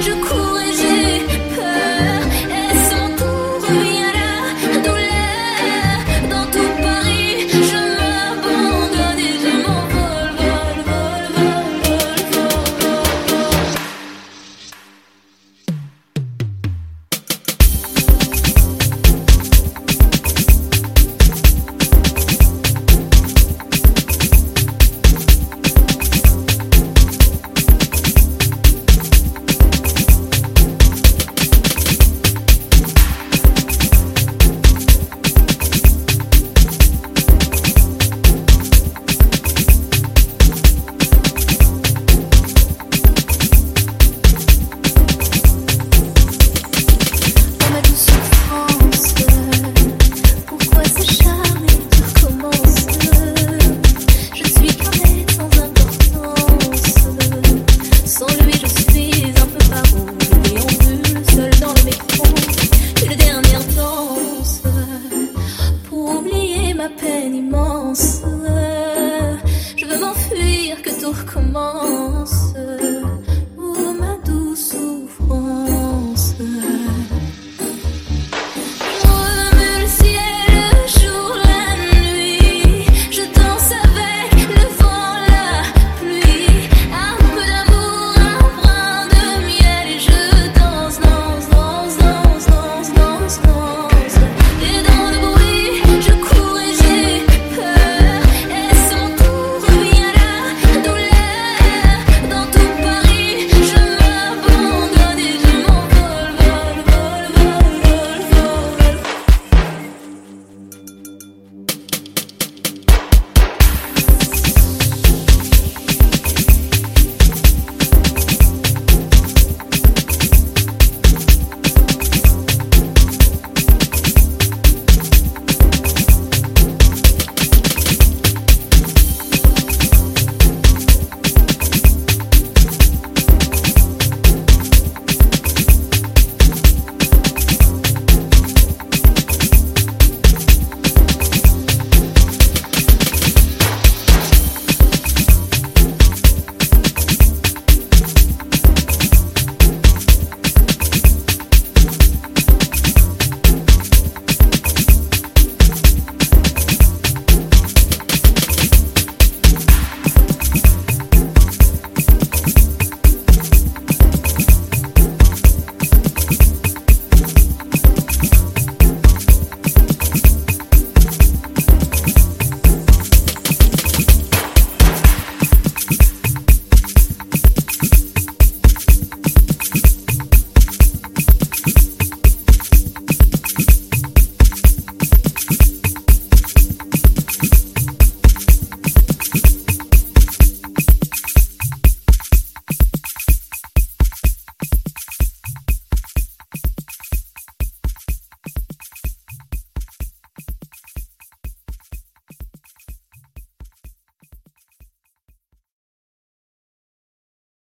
je crois que tout recommence.